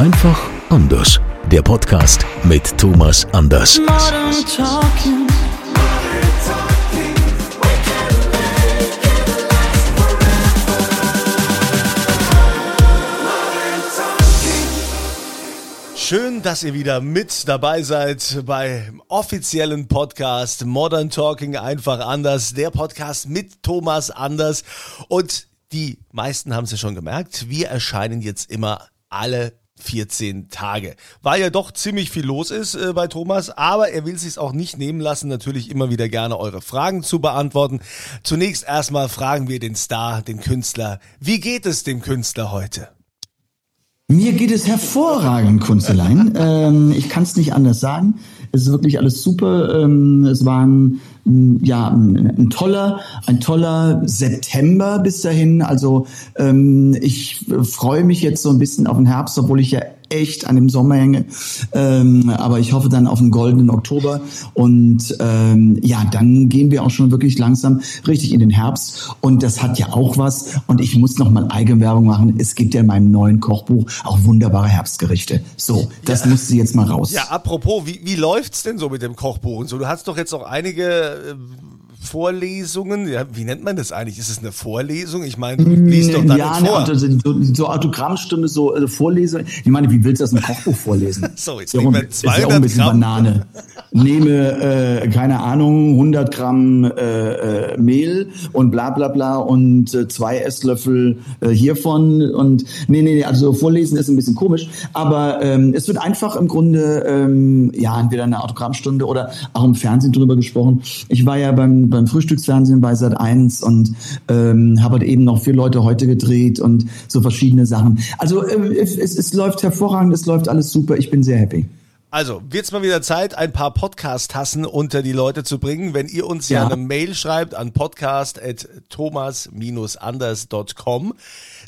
Einfach anders. Der Podcast mit Thomas Anders. Schön, dass ihr wieder mit dabei seid beim offiziellen Podcast Modern Talking einfach anders. Der Podcast mit Thomas Anders. Und die meisten haben es ja schon gemerkt, wir erscheinen jetzt immer alle 14 Tage. Weil ja doch ziemlich viel los ist äh, bei Thomas, aber er will sich auch nicht nehmen lassen, natürlich immer wieder gerne eure Fragen zu beantworten. Zunächst erstmal fragen wir den Star, den Künstler. Wie geht es dem Künstler heute? Mir geht es hervorragend, Kunstelein. ähm, ich kann es nicht anders sagen. Es ist wirklich alles super. Ähm, es war ein, ja, ein, toller, ein toller September bis dahin. Also ähm, ich freue mich jetzt so ein bisschen auf den Herbst, obwohl ich ja echt an dem Sommer hänge. Ähm, aber ich hoffe dann auf einen goldenen Oktober. Und ähm, ja, dann gehen wir auch schon wirklich langsam richtig in den Herbst. Und das hat ja auch was. Und ich muss noch mal Eigenwerbung machen. Es gibt ja in meinem neuen Kochbuch auch wunderbare Herbstgerichte. So, das ja. musste jetzt mal raus. Ja, apropos, wie, wie läuft's denn so mit dem Kochbuch und so? Du hast doch jetzt auch einige äh, Vorlesungen, ja, wie nennt man das eigentlich? Ist es eine Vorlesung? Ich meine, du liest doch dann ja, vor. Ne, so, so Autogrammstunde, so äh, Vorlesung. Ich meine, wie willst du das ein Kochbuch vorlesen? so, jetzt nehmen wir 200 ist ja ein bisschen Gramm. Banane. Nehme, äh, keine Ahnung, 100 Gramm äh, äh, Mehl und bla bla bla und äh, zwei Esslöffel äh, hiervon und nee, nee, nee, also vorlesen ist ein bisschen komisch, aber ähm, es wird einfach im Grunde, ähm, ja, entweder eine Autogrammstunde oder auch im Fernsehen drüber gesprochen. Ich war ja beim beim Frühstücksfernsehen bei Sat 1 und ähm, habe halt eben noch vier Leute heute gedreht und so verschiedene Sachen. Also äh, es, es läuft hervorragend, es läuft alles super, ich bin sehr happy. Also, wird's mal wieder Zeit, ein paar Podcast-Tassen unter die Leute zu bringen. Wenn ihr uns ja, ja eine Mail schreibt an podcast.thomas-anders.com,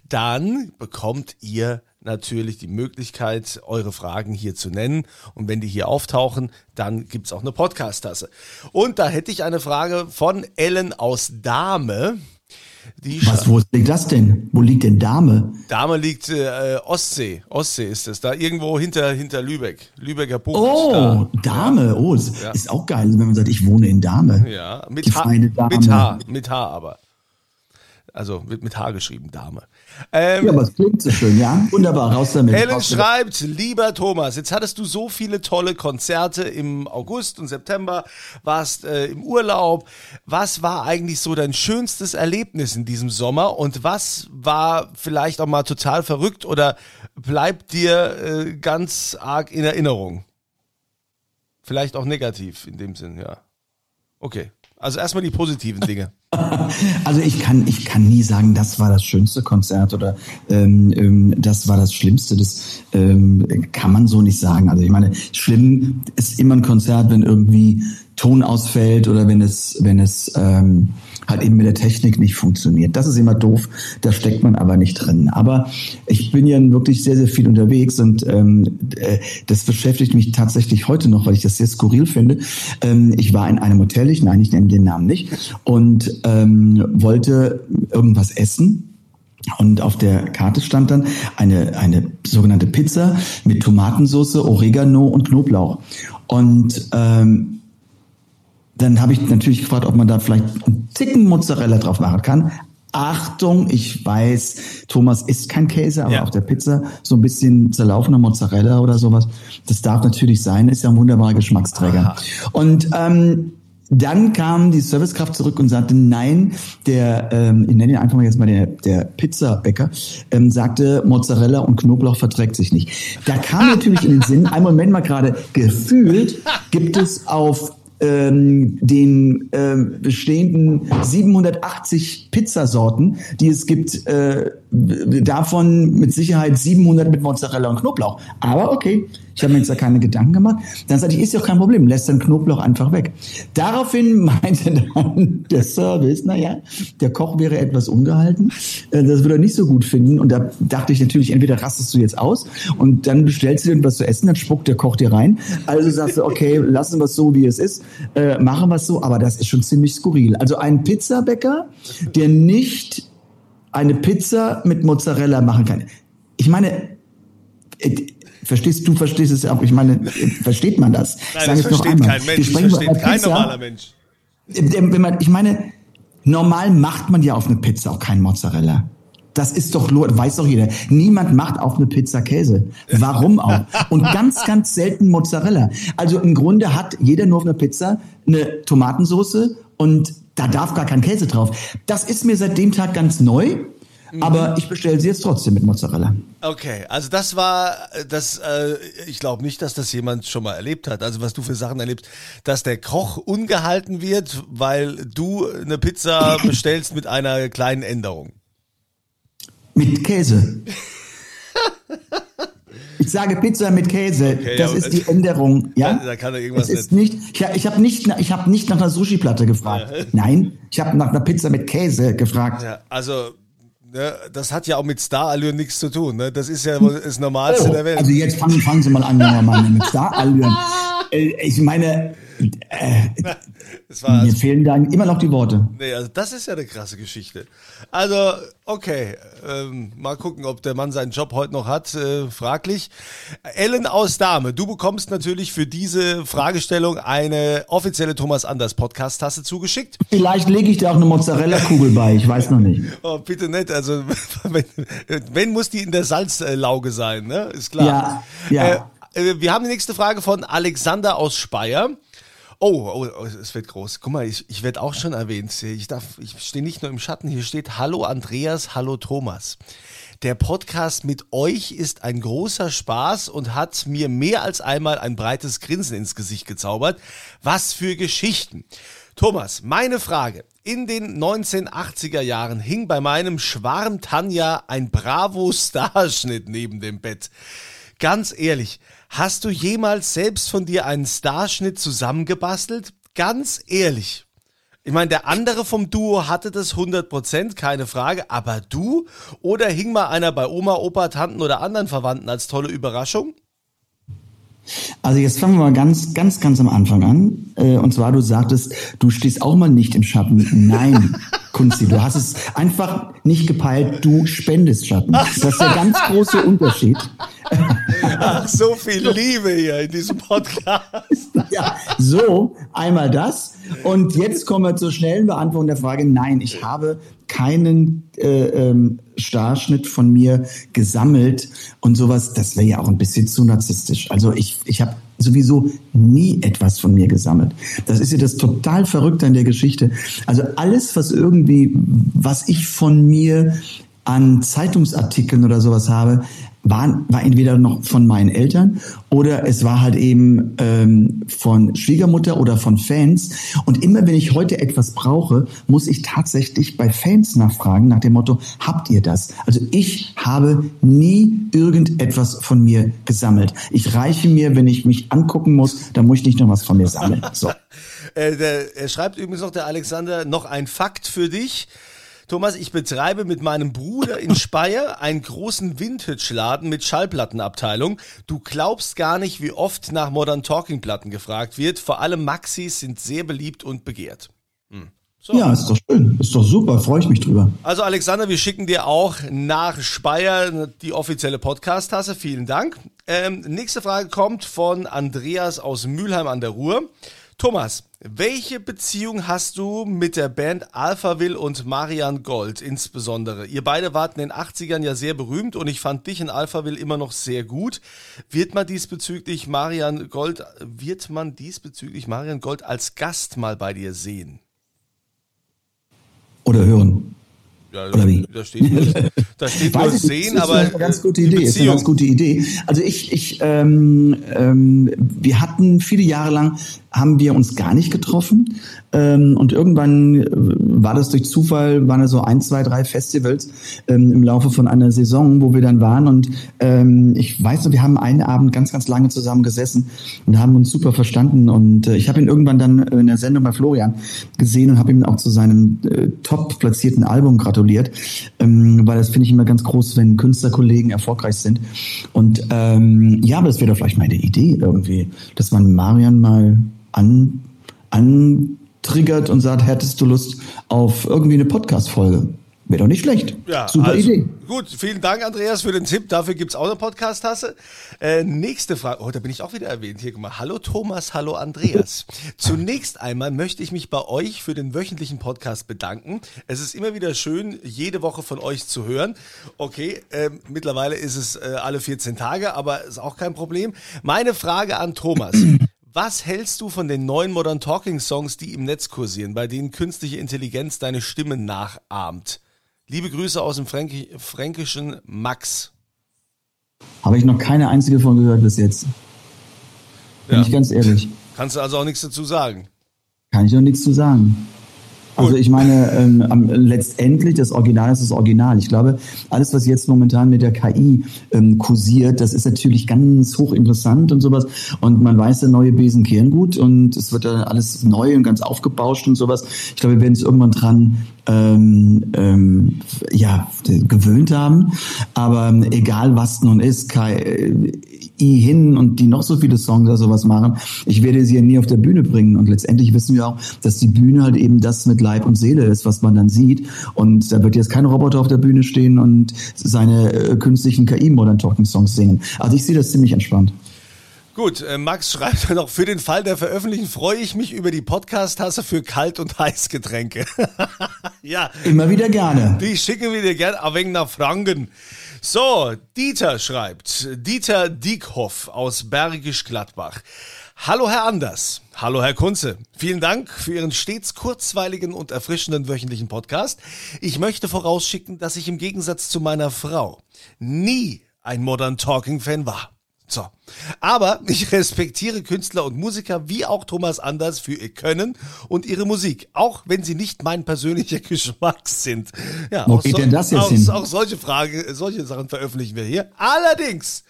dann bekommt ihr natürlich die Möglichkeit, eure Fragen hier zu nennen. Und wenn die hier auftauchen, dann gibt's auch eine Podcast-Tasse. Und da hätte ich eine Frage von Ellen aus Dahme. Die Was, wo liegt das denn? Wo liegt denn Dahme? Dahme liegt äh, Ostsee. Ostsee ist es. Da irgendwo hinter, hinter Lübeck. Lübecker Bucht. Oh, da. Dahme. Oh, das ja. ist auch geil, wenn man sagt, ich wohne in Dahme. Ja, mit H, mit H, mit H aber. Also wird mit H geschrieben, Dame. Ähm, ja, aber es klingt so schön, ja. Wunderbar, raus damit. Helen raus schreibt, lieber Thomas, jetzt hattest du so viele tolle Konzerte im August und September, warst äh, im Urlaub. Was war eigentlich so dein schönstes Erlebnis in diesem Sommer und was war vielleicht auch mal total verrückt oder bleibt dir äh, ganz arg in Erinnerung? Vielleicht auch negativ in dem Sinn, ja. Okay. Also erstmal die positiven Dinge. Also ich kann, ich kann nie sagen, das war das schönste Konzert oder ähm, ähm, das war das Schlimmste. Das ähm, kann man so nicht sagen. Also ich meine, schlimm ist immer ein Konzert, wenn irgendwie Ton ausfällt oder wenn es, wenn es ähm, halt eben mit der Technik nicht funktioniert. Das ist immer doof, da steckt man aber nicht drin. Aber ich bin ja wirklich sehr, sehr viel unterwegs und ähm, äh, das beschäftigt mich tatsächlich heute noch, weil ich das sehr skurril finde. Ähm, ich war in einem Hotel, ich nein, ich nenne den Namen nicht, und ähm, wollte irgendwas essen. Und auf der Karte stand dann eine, eine sogenannte Pizza mit Tomatensauce, Oregano und Knoblauch. Und ähm, dann habe ich natürlich gefragt, ob man da vielleicht einen Ticken Mozzarella drauf machen kann. Achtung, ich weiß, Thomas isst kein Käse, aber ja. auf der Pizza so ein bisschen zerlaufener Mozzarella oder sowas. Das darf natürlich sein, ist ja ein wunderbarer Geschmacksträger. Aha. Und ähm, dann kam die Servicekraft zurück und sagte, nein, der, ähm, ich nenne ihn einfach mal jetzt mal der, der Pizzabäcker, ähm, sagte, Mozzarella und Knoblauch verträgt sich nicht. Da kam natürlich in den Sinn, einen Moment mal gerade, gefühlt gibt es auf ähm, den ähm, bestehenden 780 Pizzasorten, die es gibt, äh, davon mit Sicherheit 700 mit Mozzarella und Knoblauch. Aber okay, ich habe mir jetzt da keine Gedanken gemacht. Dann sagte ich, ist ja auch kein Problem, lässt dann Knoblauch einfach weg. Daraufhin meinte dann der Service, naja, der Koch wäre etwas ungehalten, äh, das würde er nicht so gut finden. Und da dachte ich natürlich, entweder rastest du jetzt aus und dann bestellst du dir etwas zu essen, dann spuckt der Koch dir rein. Also sagst du, okay, lassen wir es so, wie es ist, äh, machen wir es so, aber das ist schon ziemlich skurril. Also ein Pizzabäcker, der nicht eine Pizza mit Mozzarella machen kann. Ich meine, äh, Verstehst du, verstehst es auch. Ich meine, versteht man das? Nein, das versteht kein Mensch. Das versteht kein Pizza. normaler Mensch. Äh, wenn man, ich meine, normal macht man ja auf eine Pizza auch keinen Mozzarella. Das ist doch, weiß doch jeder. Niemand macht auf eine Pizza Käse. Warum auch? Und ganz, ganz selten Mozzarella. Also im Grunde hat jeder nur auf einer Pizza eine Tomatensauce und da darf gar kein Käse drauf. Das ist mir seit dem Tag ganz neu. Mhm. Aber ich bestelle sie jetzt trotzdem mit Mozzarella. Okay, also das war das. Äh, ich glaube nicht, dass das jemand schon mal erlebt hat. Also was du für Sachen erlebst, dass der Koch ungehalten wird, weil du eine Pizza bestellst mit einer kleinen Änderung. Mit Käse. Ich sage Pizza mit Käse. Okay, das ja, ist die Änderung. Ja, da, kann er irgendwas es ist nicht. Ich, ich habe nicht, ich habe nicht nach einer Sushi-Platte gefragt. Ja. Nein, ich habe nach einer Pizza mit Käse gefragt. Ja, also Ne, das hat ja auch mit Starallüren nichts zu tun. Ne? Das ist ja das Normalste oh, der Welt. Also jetzt fangen, fangen Sie mal an, Mann, mit Starallüren. Äh, ich meine, äh, mir fehlen da immer noch die Worte. Nee, also das ist ja eine krasse Geschichte. Also, okay, ähm, mal gucken, ob der Mann seinen Job heute noch hat, äh, fraglich. Ellen aus Dame, du bekommst natürlich für diese Fragestellung eine offizielle Thomas Anders Podcast-Tasse zugeschickt. Vielleicht lege ich dir auch eine Mozzarella-Kugel bei, ich weiß noch nicht. Oh, bitte nicht, also wenn, wenn muss die in der Salzlauge sein, ne? Ist klar. Ja, ja. Äh, äh, wir haben die nächste Frage von Alexander aus Speyer. Oh, oh, oh, es wird groß. Guck mal, ich, ich werde auch schon erwähnt. Ich, ich stehe nicht nur im Schatten, hier steht Hallo Andreas, Hallo Thomas. Der Podcast mit euch ist ein großer Spaß und hat mir mehr als einmal ein breites Grinsen ins Gesicht gezaubert. Was für Geschichten. Thomas, meine Frage. In den 1980er Jahren hing bei meinem Schwarm Tanja ein Bravo-Starschnitt neben dem Bett. Ganz ehrlich, Hast du jemals selbst von dir einen Starschnitt zusammengebastelt? Ganz ehrlich. Ich meine, der andere vom Duo hatte das 100%, keine Frage, aber du? Oder hing mal einer bei Oma, Opa, Tanten oder anderen Verwandten als tolle Überraschung? Also jetzt fangen wir mal ganz, ganz, ganz am Anfang an. Äh, und zwar, du sagtest, du stehst auch mal nicht im Schatten. Nein, Kunsti, du hast es einfach nicht gepeilt. Du spendest Schatten. Das ist der ganz große Unterschied. Ach, so viel Liebe hier in diesem Podcast. Ja, so, einmal das. Und jetzt kommen wir zur schnellen Beantwortung der Frage. Nein, ich habe keinen äh, ähm, Starschnitt von mir gesammelt und sowas. Das wäre ja auch ein bisschen zu narzisstisch. Also ich, ich habe sowieso nie etwas von mir gesammelt. Das ist ja das total Verrückte an der Geschichte. Also alles, was irgendwie, was ich von mir an Zeitungsartikeln oder sowas habe, war, war entweder noch von meinen Eltern oder es war halt eben ähm, von Schwiegermutter oder von Fans. Und immer wenn ich heute etwas brauche, muss ich tatsächlich bei Fans nachfragen nach dem Motto, habt ihr das? Also ich habe nie irgendetwas von mir gesammelt. Ich reiche mir, wenn ich mich angucken muss, dann muss ich nicht noch was von mir sammeln. So. äh, der, er schreibt übrigens noch, der Alexander, noch ein Fakt für dich. Thomas, ich betreibe mit meinem Bruder in Speyer einen großen Vintage-Laden mit Schallplattenabteilung. Du glaubst gar nicht, wie oft nach Modern Talking-Platten gefragt wird. Vor allem Maxis sind sehr beliebt und begehrt. Hm. So. Ja, ist doch schön. Ist doch super. Freue ich mich drüber. Also, Alexander, wir schicken dir auch nach Speyer die offizielle Podcast-Tasse. Vielen Dank. Ähm, nächste Frage kommt von Andreas aus Mülheim an der Ruhr. Thomas, welche Beziehung hast du mit der Band Alphaville und Marian Gold insbesondere? Ihr beide warten in den 80ern ja sehr berühmt und ich fand dich in Alphaville immer noch sehr gut. Wird man diesbezüglich Marian Gold, wird man diesbezüglich Marian Gold als Gast mal bei dir sehen? Oder hören? Ja, Oder wie? Da steht, da steht nur sehen, aber. Das ist eine ganz gute Idee. Ist eine ganz gute Idee. Also ich, ich, ähm, ähm, wir hatten viele Jahre lang haben wir uns gar nicht getroffen. Ähm, und irgendwann äh, war das durch Zufall, waren da so ein, zwei, drei Festivals ähm, im Laufe von einer Saison, wo wir dann waren. Und ähm, ich weiß noch, wir haben einen Abend ganz, ganz lange zusammen gesessen und haben uns super verstanden. Und äh, ich habe ihn irgendwann dann in der Sendung bei Florian gesehen und habe ihm auch zu seinem äh, top platzierten Album gratuliert, ähm, weil das finde ich immer ganz groß, wenn Künstlerkollegen erfolgreich sind. Und ähm, ja, aber das wäre doch vielleicht mal eine Idee irgendwie, dass man Marian mal an, antriggert und sagt, hättest du Lust auf irgendwie eine Podcast-Folge? Wäre doch nicht schlecht. Ja, Super also, Idee. Gut, vielen Dank, Andreas, für den Tipp. Dafür gibt's auch eine Podcast-Tasse. Äh, nächste Frage. Oh, da bin ich auch wieder erwähnt. Hier, guck mal. Hallo Thomas, hallo Andreas. Zunächst einmal möchte ich mich bei euch für den wöchentlichen Podcast bedanken. Es ist immer wieder schön, jede Woche von euch zu hören. Okay, äh, mittlerweile ist es äh, alle 14 Tage, aber ist auch kein Problem. Meine Frage an Thomas. Was hältst du von den neuen Modern Talking Songs, die im Netz kursieren, bei denen künstliche Intelligenz deine Stimme nachahmt? Liebe Grüße aus dem Fränki fränkischen Max. Habe ich noch keine einzige von gehört bis jetzt. Bin Ja. ich ganz ehrlich. Kannst du also auch nichts dazu sagen? Kann ich noch nichts zu sagen. Also ich meine, ähm, am, letztendlich das Original ist das Original. Ich glaube, alles, was jetzt momentan mit der KI ähm, kursiert, das ist natürlich ganz hochinteressant und sowas. Und man weiß, der neue Besen kehren gut und es wird dann alles neu und ganz aufgebauscht und sowas. Ich glaube, wir werden es irgendwann dran ähm, ähm, ja, gewöhnt haben. Aber ähm, egal was nun ist, KI hin und die noch so viele Songs oder sowas machen, ich werde sie ja nie auf der Bühne bringen. Und letztendlich wissen wir auch, dass die Bühne halt eben das mit Leib und Seele ist, was man dann sieht. Und da wird jetzt kein Roboter auf der Bühne stehen und seine äh, künstlichen KI-Modern Talking Songs singen. Also ich sehe das ziemlich entspannt. Gut, äh, Max schreibt noch, für den Fall der Veröffentlichung freue ich mich über die Podcast-Tasse für Kalt- und Heißgetränke. ja, Immer wieder gerne. die schicken wir dir gern ein wenig nach Franken. So, Dieter schreibt, Dieter Diekhoff aus Bergisch Gladbach. Hallo Herr Anders, hallo Herr Kunze. Vielen Dank für Ihren stets kurzweiligen und erfrischenden wöchentlichen Podcast. Ich möchte vorausschicken, dass ich im Gegensatz zu meiner Frau nie ein Modern Talking Fan war. So. Aber ich respektiere Künstler und Musiker wie auch Thomas Anders für ihr Können und ihre Musik, auch wenn sie nicht mein persönlicher Geschmack sind. Ja, Wo auch geht denn das jetzt auch, hin? auch solche Fragen, solche Sachen veröffentlichen wir hier. Allerdings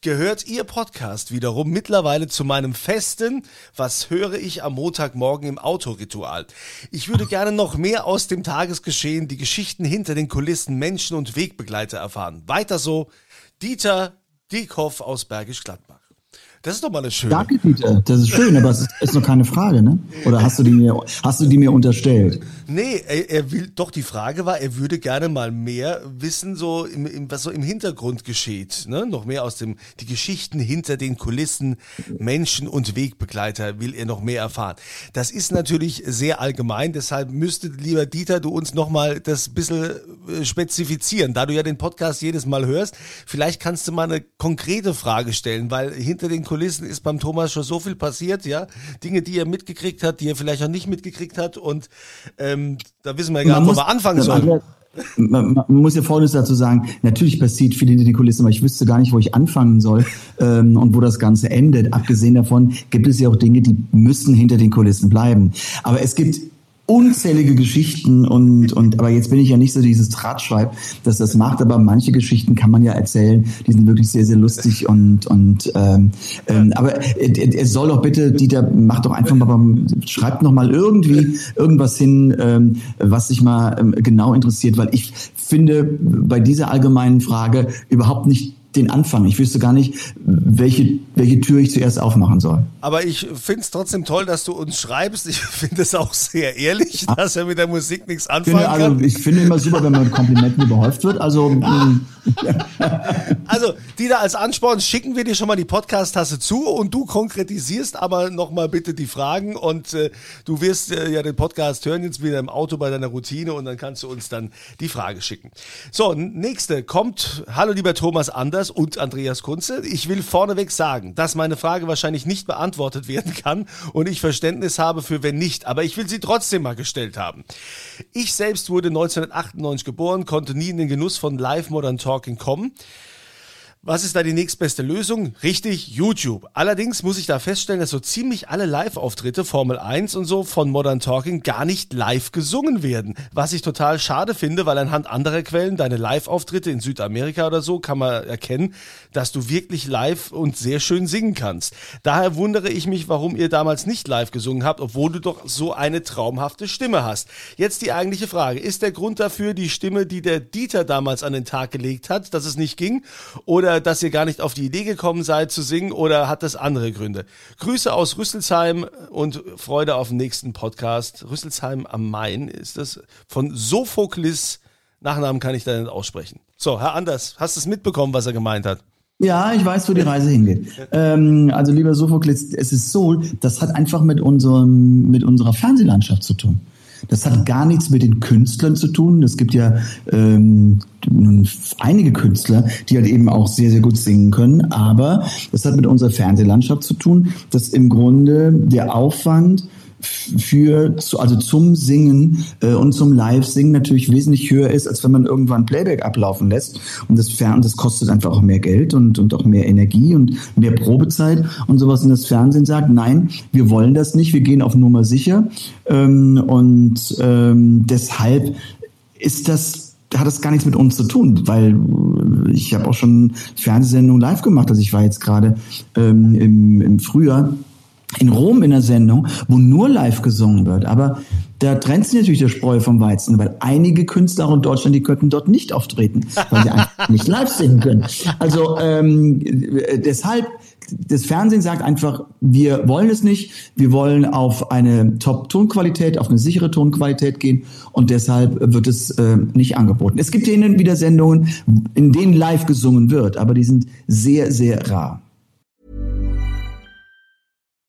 gehört Ihr Podcast wiederum mittlerweile zu meinem festen, was höre ich am Montagmorgen im Autoritual. Ich würde gerne noch mehr aus dem Tagesgeschehen, die Geschichten hinter den Kulissen, Menschen und Wegbegleiter erfahren. Weiter so, Dieter Diekhoff aus Bergisch Gladbach. Das ist doch mal eine schöne. Danke, Dieter. Das ist schön, aber es ist noch keine Frage, ne? Oder hast du die mir, hast du die mir unterstellt? Nee, er, er will, doch die Frage war, er würde gerne mal mehr wissen, so im, im, was so im Hintergrund geschieht, ne? Noch mehr aus dem, die Geschichten hinter den Kulissen, Menschen und Wegbegleiter will er noch mehr erfahren. Das ist natürlich sehr allgemein, deshalb müsste, lieber Dieter, du uns nochmal das bisschen äh, spezifizieren, da du ja den Podcast jedes Mal hörst. Vielleicht kannst du mal eine konkrete Frage stellen, weil hinter den Kulissen ist beim Thomas schon so viel passiert, ja? Dinge, die er mitgekriegt hat, die er vielleicht auch nicht mitgekriegt hat und ähm, da wissen wir ja gar nicht, wo wir anfangen sollen. Man, man muss ja Folgendes dazu sagen. Natürlich passiert viel hinter den Kulissen, aber ich wüsste gar nicht, wo ich anfangen soll ähm, und wo das Ganze endet. Abgesehen davon gibt es ja auch Dinge, die müssen hinter den Kulissen bleiben. Aber es gibt unzählige Geschichten und und aber jetzt bin ich ja nicht so dieses Drahtschweib, dass das macht, aber manche Geschichten kann man ja erzählen, die sind wirklich sehr sehr lustig und und ähm, ähm, aber er, er soll doch bitte Dieter mach doch einfach mal schreibt noch mal irgendwie irgendwas hin, ähm, was sich mal ähm, genau interessiert, weil ich finde bei dieser allgemeinen Frage überhaupt nicht den Anfang. Ich wüsste gar nicht, welche, welche Tür ich zuerst aufmachen soll. Aber ich finde es trotzdem toll, dass du uns schreibst. Ich finde es auch sehr ehrlich, dass er mit der Musik nichts Ich anfangen finde, also, kann. ich finde immer super, wenn man mit Komplimenten überhäuft wird. Also, mh, Also, Dieter, als Ansporn schicken wir dir schon mal die Podcast-Tasse zu und du konkretisierst aber nochmal bitte die Fragen und äh, du wirst äh, ja den Podcast hören jetzt wieder im Auto bei deiner Routine und dann kannst du uns dann die Frage schicken. So, nächste kommt, hallo lieber Thomas Anders und Andreas Kunze. Ich will vorneweg sagen, dass meine Frage wahrscheinlich nicht beantwortet werden kann und ich Verständnis habe für wenn nicht, aber ich will sie trotzdem mal gestellt haben. Ich selbst wurde 1998 geboren, konnte nie in den Genuss von Live Modern Talking kommen Was ist da die nächstbeste Lösung? Richtig, YouTube. Allerdings muss ich da feststellen, dass so ziemlich alle Live-Auftritte, Formel 1 und so von Modern Talking gar nicht live gesungen werden. Was ich total schade finde, weil anhand anderer Quellen, deine Live-Auftritte in Südamerika oder so, kann man erkennen, dass du wirklich live und sehr schön singen kannst. Daher wundere ich mich, warum ihr damals nicht live gesungen habt, obwohl du doch so eine traumhafte Stimme hast. Jetzt die eigentliche Frage. Ist der Grund dafür die Stimme, die der Dieter damals an den Tag gelegt hat, dass es nicht ging? Oder dass ihr gar nicht auf die Idee gekommen seid zu singen oder hat das andere Gründe? Grüße aus Rüsselsheim und Freude auf den nächsten Podcast. Rüsselsheim am Main ist das von Sophoklis. Nachnamen kann ich da nicht aussprechen. So, Herr Anders, hast du es mitbekommen, was er gemeint hat? Ja, ich weiß, wo die Reise hingeht. Ähm, also lieber Sophokles, es ist so, das hat einfach mit unserem, mit unserer Fernsehlandschaft zu tun. Das hat gar nichts mit den Künstlern zu tun. Es gibt ja ähm, einige Künstler, die halt eben auch sehr, sehr gut singen können. Aber das hat mit unserer Fernsehlandschaft zu tun, dass im Grunde der Aufwand für also zum Singen äh, und zum Live-Singen natürlich wesentlich höher ist, als wenn man irgendwann Playback ablaufen lässt. Und das Fernsehen, das kostet einfach auch mehr Geld und, und auch mehr Energie und mehr Probezeit und sowas. Und das Fernsehen sagt, nein, wir wollen das nicht, wir gehen auf Nummer sicher. Ähm, und ähm, deshalb ist das hat das gar nichts mit uns zu tun, weil ich habe auch schon Fernsehsendungen live gemacht. Also ich war jetzt gerade ähm, im, im Frühjahr in Rom in der Sendung, wo nur live gesungen wird. Aber da trennt sich natürlich der Spreu vom Weizen, weil einige Künstler in Deutschland, die könnten dort nicht auftreten, weil sie einfach nicht live singen können. Also ähm, deshalb, das Fernsehen sagt einfach, wir wollen es nicht, wir wollen auf eine Top-Tonqualität, auf eine sichere Tonqualität gehen und deshalb wird es äh, nicht angeboten. Es gibt hier wieder Sendungen, in denen live gesungen wird, aber die sind sehr, sehr rar.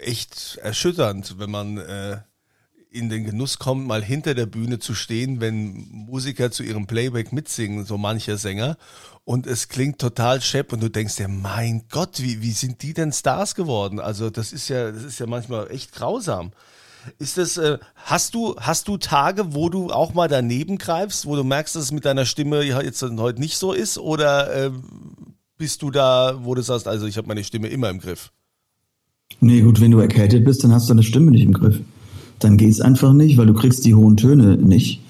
echt erschütternd, wenn man äh, in den Genuss kommt, mal hinter der Bühne zu stehen, wenn Musiker zu ihrem Playback mitsingen, so mancher Sänger. Und es klingt total schepp und du denkst dir, mein Gott, wie, wie sind die denn Stars geworden? Also das ist ja, das ist ja manchmal echt grausam. Ist das, äh, hast du, hast du Tage, wo du auch mal daneben greifst, wo du merkst, dass es mit deiner Stimme jetzt heute nicht so ist? Oder äh, bist du da, wo du sagst, also ich habe meine Stimme immer im Griff? Nee, gut, wenn du erkältet bist, dann hast du deine Stimme nicht im Griff. Dann geht's einfach nicht, weil du kriegst die hohen Töne nicht.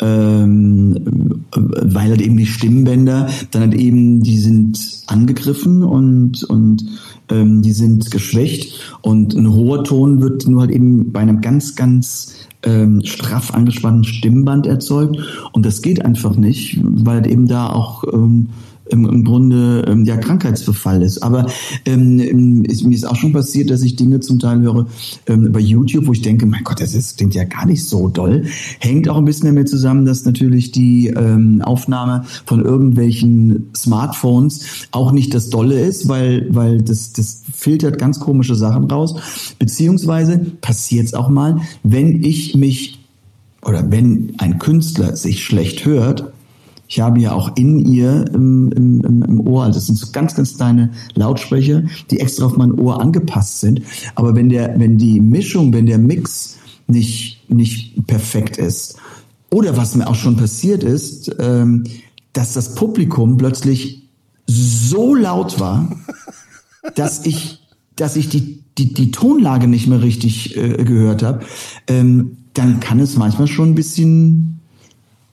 Ähm, weil halt eben die Stimmbänder dann halt eben, die sind angegriffen und, und ähm, die sind geschwächt und ein hoher Ton wird nur halt eben bei einem ganz, ganz ähm, straff angespannten Stimmband erzeugt und das geht einfach nicht, weil halt eben da auch ähm, im, im Grunde ähm, ja Krankheitsbefall ist. Aber ähm, ist, mir ist auch schon passiert, dass ich Dinge zum Teil höre ähm, bei YouTube, wo ich denke, mein Gott, das ist, klingt ja gar nicht so doll. Hängt auch ein bisschen damit zusammen, dass natürlich die ähm, Aufnahme von irgendwelchen Smartphones auch nicht das Dolle ist, weil, weil das, das filtert ganz komische Sachen raus. Beziehungsweise passiert es auch mal, wenn ich mich oder wenn ein Künstler sich schlecht hört, Ich habe ja auch in ihr im, im, im, Ohr, also das sind so ganz, ganz kleine Lautsprecher, die extra auf mein Ohr angepasst sind. Aber wenn der, wenn die Mischung, wenn der Mix nicht, nicht perfekt ist, oder was mir auch schon passiert ist, ähm, dass das Publikum plötzlich so laut war, dass ich, dass ich die, die, die Tonlage nicht mehr richtig äh, gehört habe, ähm, dann kann es manchmal schon ein bisschen,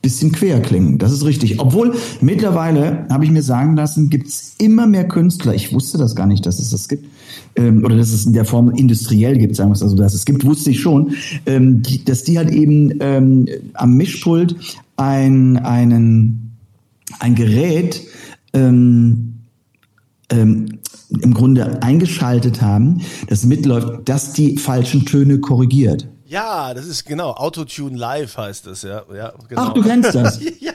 bisschen quer klingen. Das ist richtig. Obwohl mittlerweile, habe ich mir sagen lassen, gibt es immer mehr Künstler. Ich wusste das gar nicht, dass es das gibt. Ähm, oder dass es in der Form industriell gibt, sagen wir es also, dass es gibt, wusste ich schon, ähm, die, dass die halt eben ähm, am Mischpult ein, einen, ein Gerät ähm, ähm, im Grunde eingeschaltet haben, das mitläuft, dass die falschen Töne korrigiert. Ja, das ist genau, Autotune Live heißt das, ja. ja genau. Ach, du kennst das? ja,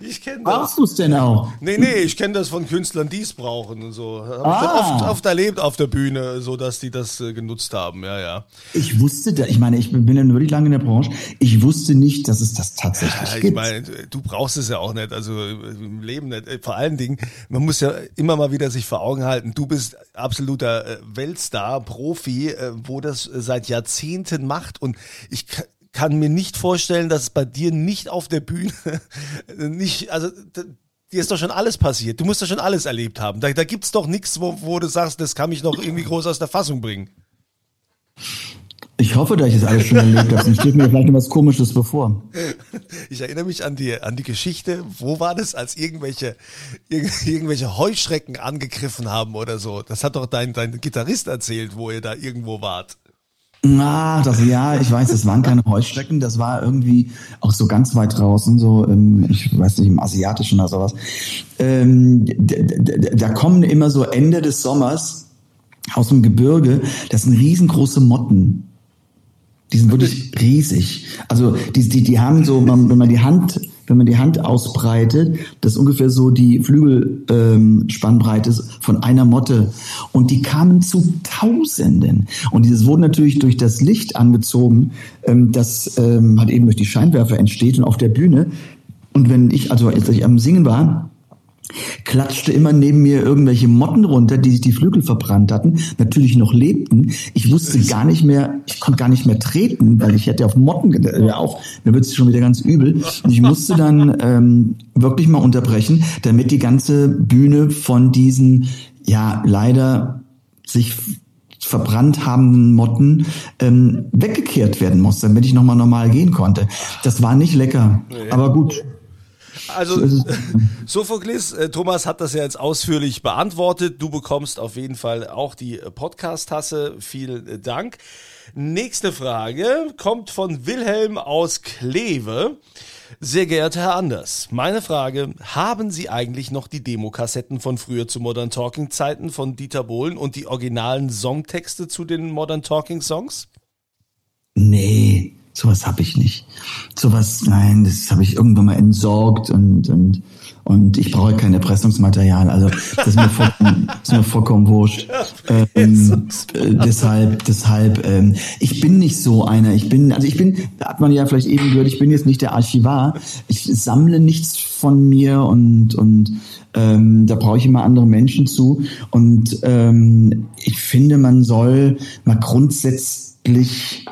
ich kenne das. Brauchst du es denn auch? Nee, nee, ich kenne das von Künstlern, die es brauchen und so. Hab Ah. ich oft, oft erlebt auf der Bühne, so dass die das äh, genutzt haben, ja, ja. Ich wusste da, ich meine, ich bin ja wirklich lange in der Branche, ich wusste nicht, dass es das tatsächlich Ja, ich gibt. meine, du brauchst es ja auch nicht, also im Leben nicht. Äh, Vor allen Dingen, man muss ja immer mal wieder sich vor Augen halten, du bist absoluter äh, Weltstar, Profi, äh, wo das äh, seit Jahrzehnten macht und ich ka- kann mir nicht vorstellen, dass es bei dir nicht auf der Bühne nicht, also dir ist doch schon alles passiert, du musst doch schon alles erlebt haben. Da, da gibt's doch nichts, wo, wo du sagst, das kann mich noch irgendwie groß aus der Fassung bringen. Ich hoffe, dass ich das alles schon erlebt habe, sonst steht mir vielleicht noch was Komisches bevor. Ich erinnere mich an die, an die Geschichte, wo war das, als irgendwelche, irg irgendwelche Heuschrecken angegriffen haben oder so. Das hat doch dein, dein Gitarrist erzählt, wo ihr da irgendwo wart. Ah, das ja, ich weiß, das waren keine Heuschrecken, das war irgendwie auch so ganz weit draußen, so im, ich weiß nicht, im Asiatischen oder sowas. Ähm, da kommen immer so Ende des Sommers aus dem Gebirge, das sind riesengroße Motten. Die sind wirklich riesig. Also die, die, die haben so, man, wenn man die Hand, wenn man die Hand ausbreitet, das ist ungefähr so die Flügelspannbreite ähm, von einer Motte. Und die kamen zu Tausenden. Und dieses wurde natürlich durch das Licht angezogen, ähm, das ähm, halt eben durch die Scheinwerfer entsteht und auf der Bühne. Und wenn ich, also als ich am Singen war, klatschte immer neben mir irgendwelche Motten runter, die sich die Flügel verbrannt hatten, natürlich noch lebten. Ich wusste gar nicht mehr, ich konnte gar nicht mehr treten, weil ich hätte auf Motten gedacht, ja auch, mir wird es schon wieder ganz übel. Und ich musste dann ähm, wirklich mal unterbrechen, damit die ganze Bühne von diesen, ja, leider sich verbrannt habenden Motten ähm, weggekehrt werden musste, damit ich nochmal normal gehen konnte. Das war nicht lecker, aber gut. Also. Sophokles, äh, Thomas hat das ja jetzt ausführlich beantwortet. Du bekommst auf jeden Fall auch die Podcast-Tasse. Vielen Dank. Nächste Frage kommt von Wilhelm aus Kleve. Sehr geehrter Herr Anders, meine Frage, haben Sie eigentlich noch die Demokassetten von früher zu Modern Talking Zeiten von Dieter Bohlen und die originalen Songtexte zu den Modern Talking Songs? Nee, sowas habe ich nicht. Sowas, nein, das habe ich irgendwann mal entsorgt und und und ich brauche kein Erpressungsmaterial. Also das ist mir vollkommen, ist mir vollkommen wurscht. Ähm, äh, deshalb, deshalb, ähm, ich bin nicht so einer. Ich bin, also ich bin, da hat man ja vielleicht eben gehört, ich bin jetzt nicht der Archivar. Ich sammle nichts von mir und und ähm, da brauche ich immer andere Menschen zu. Und ähm, ich finde, man soll mal grundsätzlich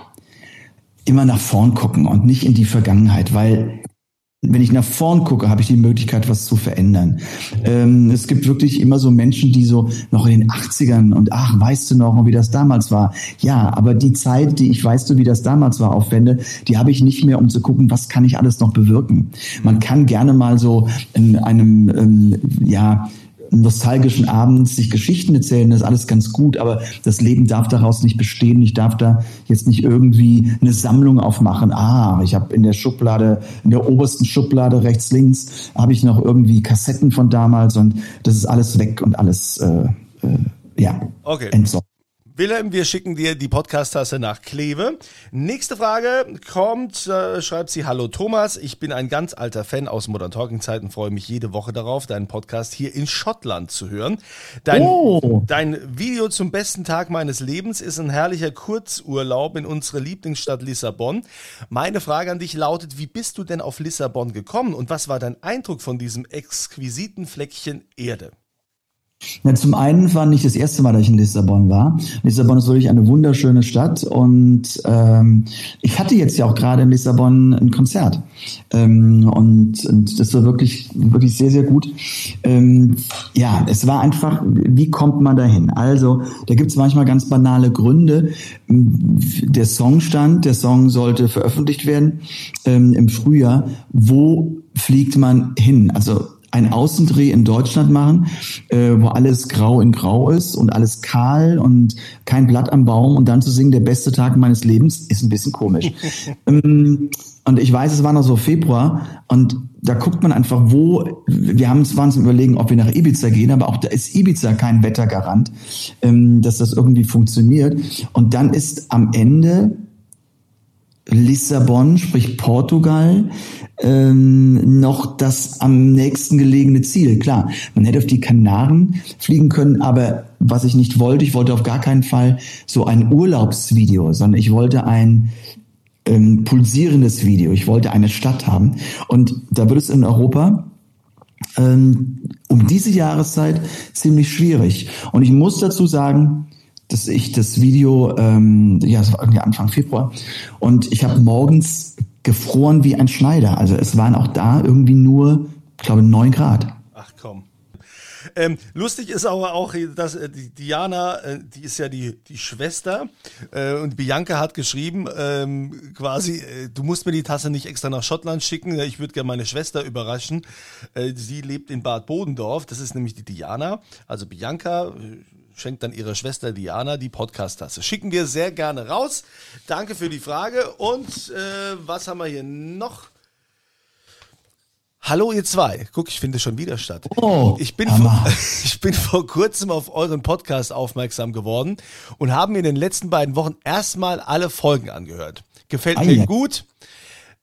immer nach vorn gucken und nicht in die Vergangenheit, weil wenn ich nach vorn gucke, habe ich die Möglichkeit, was zu verändern. Ähm, es gibt wirklich immer so Menschen, die so noch in den 80ern und ach, weißt du noch, wie das damals war? Ja, aber die Zeit, die ich weißt du, wie das damals war, aufwende, die habe ich nicht mehr, um zu gucken, was kann ich alles noch bewirken. Man kann gerne mal so in einem, ähm, ja, nostalgischen Abend sich Geschichten erzählen, das ist alles ganz gut, aber das Leben darf daraus nicht bestehen. Ich darf da jetzt nicht irgendwie eine Sammlung aufmachen. Ah, ich habe in der Schublade, in der obersten Schublade rechts, links, habe ich noch irgendwie Kassetten von damals und das ist alles weg und alles, äh, äh, ja, Okay. entsorgt. Wilhelm, wir schicken dir die Podcast-Tasse nach Kleve. Nächste Frage kommt, äh, schreibt sie, Hallo Thomas, ich bin ein ganz alter Fan aus Modern Talking Zeiten, freue mich jede Woche darauf, deinen Podcast hier in Schottland zu hören. Dein, Oh. dein Video zum besten Tag meines Lebens ist ein herrlicher Kurzurlaub in unsere Lieblingsstadt Lissabon. Meine Frage an dich lautet, wie bist du denn auf Lissabon gekommen und was war dein Eindruck von diesem exquisiten Fleckchen Erde? Ja, zum einen war nicht das erste Mal, dass ich in Lissabon war. Lissabon ist wirklich eine wunderschöne Stadt und ähm, ich hatte jetzt ja auch gerade in Lissabon ein Konzert ähm, und, und das war wirklich wirklich sehr sehr gut. Ähm, ja, es war einfach, wie kommt man dahin? Also da gibt es manchmal ganz banale Gründe. Der Song stand, der Song sollte veröffentlicht werden ähm, im Frühjahr. Wo fliegt man hin? Also ein Außendreh in Deutschland machen, äh, wo alles grau in grau ist und alles kahl und kein Blatt am Baum und dann zu singen, der beste Tag meines Lebens, ist ein bisschen komisch. ähm, und ich weiß, es war noch so Februar und da guckt man einfach, wo, wir haben waren uns überlegen, ob wir nach Ibiza gehen, aber auch da ist Ibiza kein Wettergarant, ähm, dass das irgendwie funktioniert. Und dann ist am Ende Lissabon, sprich Portugal, ähm, noch das am nächsten gelegene Ziel. Klar, man hätte auf die Kanaren fliegen können, aber was ich nicht wollte, ich wollte auf gar keinen Fall so ein Urlaubsvideo, sondern ich wollte ein ähm, pulsierendes Video. Ich wollte eine Stadt haben. Und da wird es in Europa ähm, um diese Jahreszeit ziemlich schwierig. Und ich muss dazu sagen, dass ich das Video, ähm, ja, es war irgendwie Anfang Februar, und ich habe morgens gefroren wie ein Schneider. Also es waren auch da irgendwie nur, ich glaube, neun Grad. Ach komm. Ähm, lustig ist aber auch, dass äh, die Diana, äh, die ist ja die, die Schwester äh, und Bianca hat geschrieben, ähm, quasi, äh, du musst mir die Tasse nicht extra nach Schottland schicken, ich würde gerne meine Schwester überraschen. Äh, sie lebt in Bad Bodendorf, das ist nämlich die Diana, also Bianca äh, schenkt dann ihrer Schwester Diana die Podcast-Tasse. Schicken wir sehr gerne raus. Danke für die Frage und äh, was haben wir hier noch? Hallo ihr zwei. Guck, ich finde schon wieder statt. Oh, ich, bin vor, ich bin vor kurzem auf euren Podcast aufmerksam geworden und habe mir in den letzten beiden Wochen erstmal alle Folgen angehört. Gefällt Ah, mir ja. gut.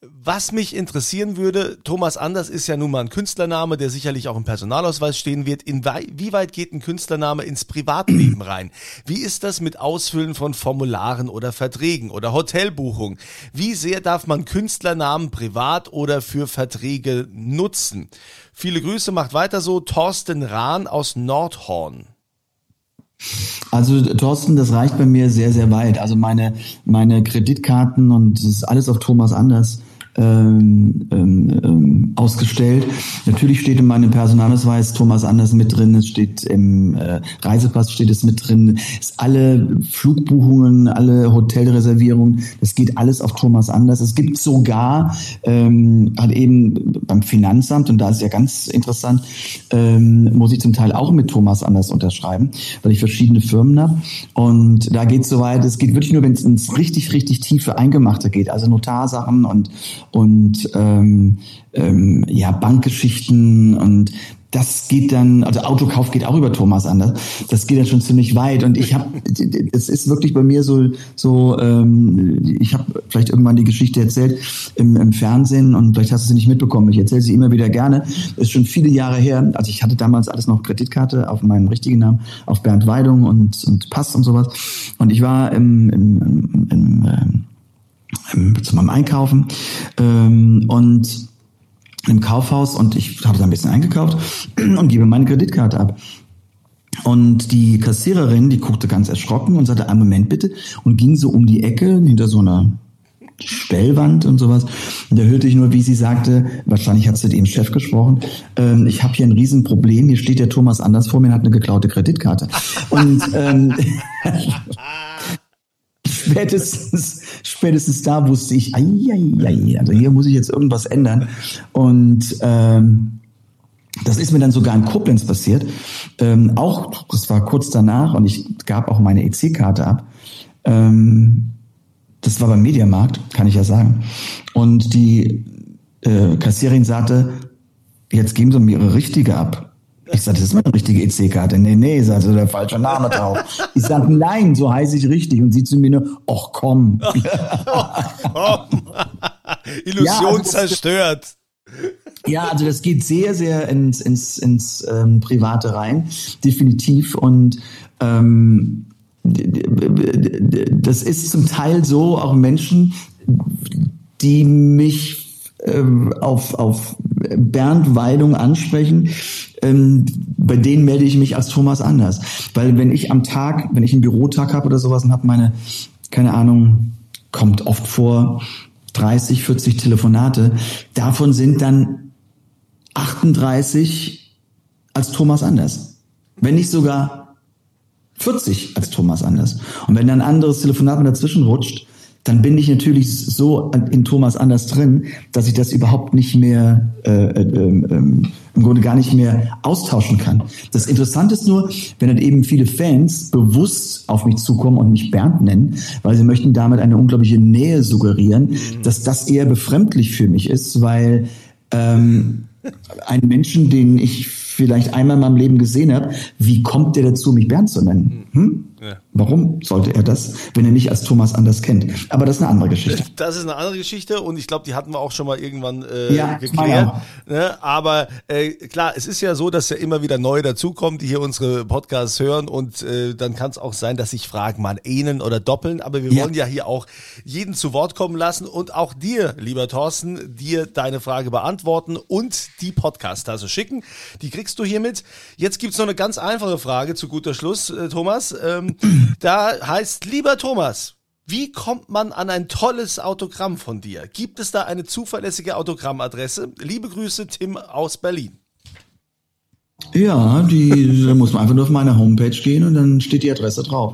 Was mich interessieren würde, Thomas Anders ist ja nun mal ein Künstlername, der sicherlich auch im Personalausweis stehen wird. Inwieweit geht ein Künstlername ins Privatleben rein? Wie ist das mit Ausfüllen von Formularen oder Verträgen oder Hotelbuchung? Wie sehr darf man Künstlernamen privat oder für Verträge nutzen? Viele Grüße, macht weiter so. Thorsten Rahn aus Nordhorn. Also Thorsten, das reicht bei mir sehr, sehr weit. Also meine, meine Kreditkarten und das ist alles auf Thomas Anders ähm, ähm, ähm, ausgestellt. Natürlich steht in meinem Personalausweis Thomas Anders mit drin, es steht im äh, Reisepass steht es mit drin, es alle Flugbuchungen, alle Hotelreservierungen, das geht alles auf Thomas Anders. Es gibt sogar ähm, halt eben beim Finanzamt, und da ist ja ganz interessant, ähm, muss ich zum Teil auch mit Thomas Anders unterschreiben, weil ich verschiedene Firmen habe. Und da geht es soweit, es geht wirklich nur, wenn es ins richtig, richtig tiefe Eingemachte geht, also Notarsachen und, und ähm, ähm, ja, Bankgeschichten und das geht dann, also Autokauf geht auch über Thomas anders. Das geht dann schon ziemlich weit. Und ich habe, es ist wirklich bei mir so, so, ähm, ich habe vielleicht irgendwann die Geschichte erzählt im, im Fernsehen und vielleicht hast du sie nicht mitbekommen. Ich erzähle sie immer wieder gerne. Ist schon viele Jahre her. Also ich hatte damals alles noch Kreditkarte auf meinen richtigen Namen, auf Bernd Weidung und, und Pass und sowas. Und ich war im, im, im, im, ähm, zu meinem Einkaufen ähm, und im Kaufhaus und ich habe da ein bisschen eingekauft und gebe meine Kreditkarte ab. Und die Kassiererin, die guckte ganz erschrocken und sagte, einen Moment bitte, und ging so um die Ecke hinter so einer Stellwand und sowas. Und da hörte ich nur, wie sie sagte, wahrscheinlich hat sie ihrem Chef gesprochen, ähm, ich habe hier ein Riesenproblem, hier steht der Thomas Anders vor mir und hat eine geklaute Kreditkarte. Und ähm, spätestens, spätestens da wusste ich, ai, ai, ai, also hier muss ich jetzt irgendwas ändern. Und ähm, das ist mir dann sogar in Koblenz passiert. Ähm, auch, das war kurz danach und ich gab auch meine EC-Karte ab. Ähm, das war beim Mediamarkt, kann ich ja sagen. Und die äh, Kassierin sagte, jetzt geben Sie mir Ihre richtige ab. Ich sage, das ist meine richtige EC-Karte. Nee, nee, sagt so der falsche Name drauf. Ich sage, nein, so heiße ich richtig. Und sie zu mir nur, ach komm. Illusion Ja, also zerstört. Ja, also das geht sehr, sehr ins, ins, ins ähm, Private rein, definitiv. Und ähm, das ist zum Teil so, auch Menschen, die mich ähm, auf, auf Bernd Weidung ansprechen, ähm, bei denen melde ich mich als Thomas anders. Weil wenn ich am Tag, wenn ich einen Bürotag habe oder sowas und habe meine, keine Ahnung, kommt oft vor, 30, 40 Telefonate, davon sind dann 38 als Thomas Anders. Wenn nicht sogar 40 als Thomas Anders. Und wenn dann ein anderes Telefonat mit dazwischen rutscht, dann bin ich natürlich so in Thomas Anders drin, dass ich das überhaupt nicht mehr, äh, äh, ähm, im Grunde gar nicht mehr austauschen kann. Das Interessante ist nur, wenn dann eben viele Fans bewusst auf mich zukommen und mich Bernd nennen, weil sie möchten damit eine unglaubliche Nähe suggerieren, dass das eher befremdlich für mich ist, weil ähm, einen Menschen, den ich vielleicht einmal in meinem Leben gesehen habe, wie kommt der dazu, mich Bernd zu nennen? Hm? Warum sollte er das, wenn er nicht als Thomas Anders kennt? Aber das ist eine andere Geschichte. Das ist eine andere Geschichte und ich glaube, die hatten wir auch schon mal irgendwann äh, Ja, geklärt. Ne? Aber äh, klar, es ist ja so, dass ja immer wieder neue dazukommen, die hier unsere Podcasts hören und äh, dann kann es auch sein, dass sich Fragen mal ähneln oder doppeln. Aber wir Ja. wollen ja hier auch jeden zu Wort kommen lassen und auch dir, lieber Thorsten, dir deine Frage beantworten und die Podcast-Tasse schicken. Die kriegst du hiermit. Jetzt gibt's noch eine ganz einfache Frage zu guter Schluss, äh, Thomas. Ähm, da heißt, lieber Thomas, wie kommt man an ein tolles Autogramm von dir? Gibt es da eine zuverlässige Autogrammadresse? Liebe Grüße, Tim aus Berlin. Ja, die, da muss man einfach nur auf meine Homepage gehen und dann steht die Adresse drauf.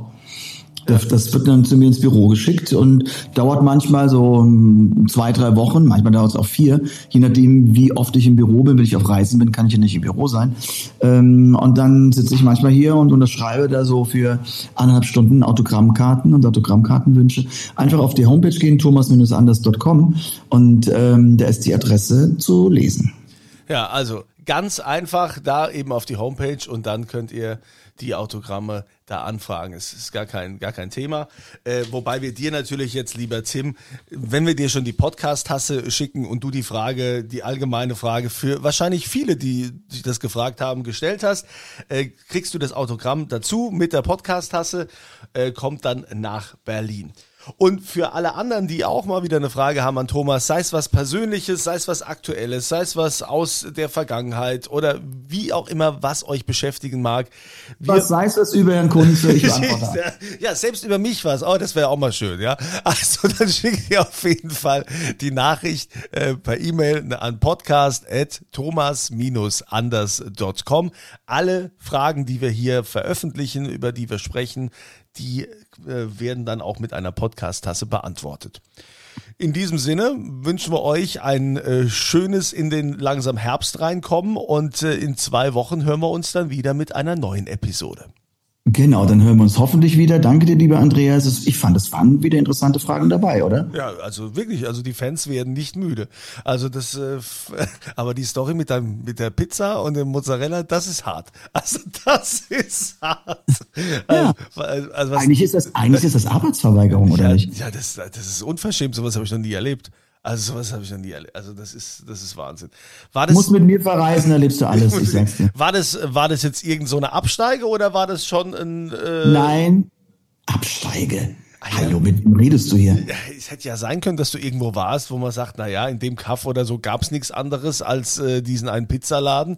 Das, das wird dann zu mir ins Büro geschickt und dauert manchmal so um, zwei, drei Wochen, manchmal dauert es auch vier, je nachdem, wie oft ich im Büro bin. Wenn ich auf Reisen bin, kann ich ja nicht im Büro sein. Ähm, und dann sitze ich manchmal hier und unterschreibe da so für anderthalb Stunden Autogrammkarten und Autogrammkartenwünsche. Einfach auf die Homepage gehen, thomas-anders.com und ähm, da ist die Adresse zu lesen. Ja, also ganz einfach da eben auf die Homepage und dann könnt ihr die Autogramme da anfragen. Es ist gar kein, gar kein Thema. Äh, wobei wir dir natürlich jetzt, lieber Tim, wenn wir dir schon die Podcast-Tasse schicken und du die Frage, die allgemeine Frage für wahrscheinlich viele, die sich das gefragt haben, gestellt hast, äh, kriegst du das Autogramm dazu mit der Podcast-Tasse, äh, kommt dann nach Berlin. Und für alle anderen, die auch mal wieder eine Frage haben an Thomas, sei es was Persönliches, sei es was Aktuelles, sei es was aus der Vergangenheit oder wie auch immer, was euch beschäftigen mag. Was sei es was über Herrn Kunze, ich beantworte. ja, ja, selbst über mich was. Oh, das wäre auch mal schön, ja. Also dann schickt ihr auf jeden Fall die Nachricht äh, per E-Mail an podcast.thomas-anders.com. Alle Fragen, die wir hier veröffentlichen, über die wir sprechen, die äh, werden dann auch mit einer Podcast-Tasse beantwortet. In diesem Sinne wünschen wir euch ein äh, schönes in den langsam Herbst reinkommen und äh, in zwei Wochen hören wir uns dann wieder mit einer neuen Episode. Genau, dann hören wir uns hoffentlich wieder. Danke dir, lieber Andreas. Ich fand, es waren wieder interessante Fragen dabei, oder? Ja, also wirklich, also die Fans werden nicht müde. Also das, äh, aber die Story mit der, mit der Pizza und dem Mozzarella, das ist hart. Also das ist hart. Ja. Also, also was, Eigentlich ist das, eigentlich ist das Arbeitsverweigerung, oder ja, nicht? ja das, das ist unverschämt. Sowas habe ich noch nie erlebt. Also sowas habe ich noch nie erlebt. Also das ist, das ist Wahnsinn. War Du das, musst mit mir verreisen, erlebst du alles, ich sag's dir. war das, war das jetzt irgend so eine Absteige oder war das schon ein? Äh, Nein, Absteige. Hallo, mit wem redest du hier? Es hätte ja sein können, dass du irgendwo warst, wo man sagt, na ja, in dem Kaff oder so gab's nichts anderes als äh, diesen einen Pizzaladen.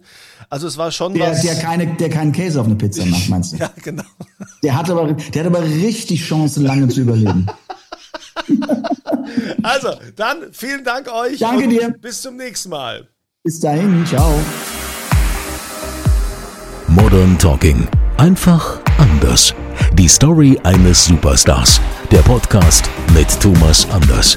Also es war schon Der, was. der, keine, der keinen Käse auf eine Pizza macht, meinst du? ja, genau. Der hat aber, der hat aber richtig Chancen, lange zu überleben. Also, dann vielen Dank euch. Danke dir. Bis zum nächsten Mal. Bis dahin, ciao. Modern Talking. Einfach anders. Die Story eines Superstars. Der Podcast mit Thomas Anders.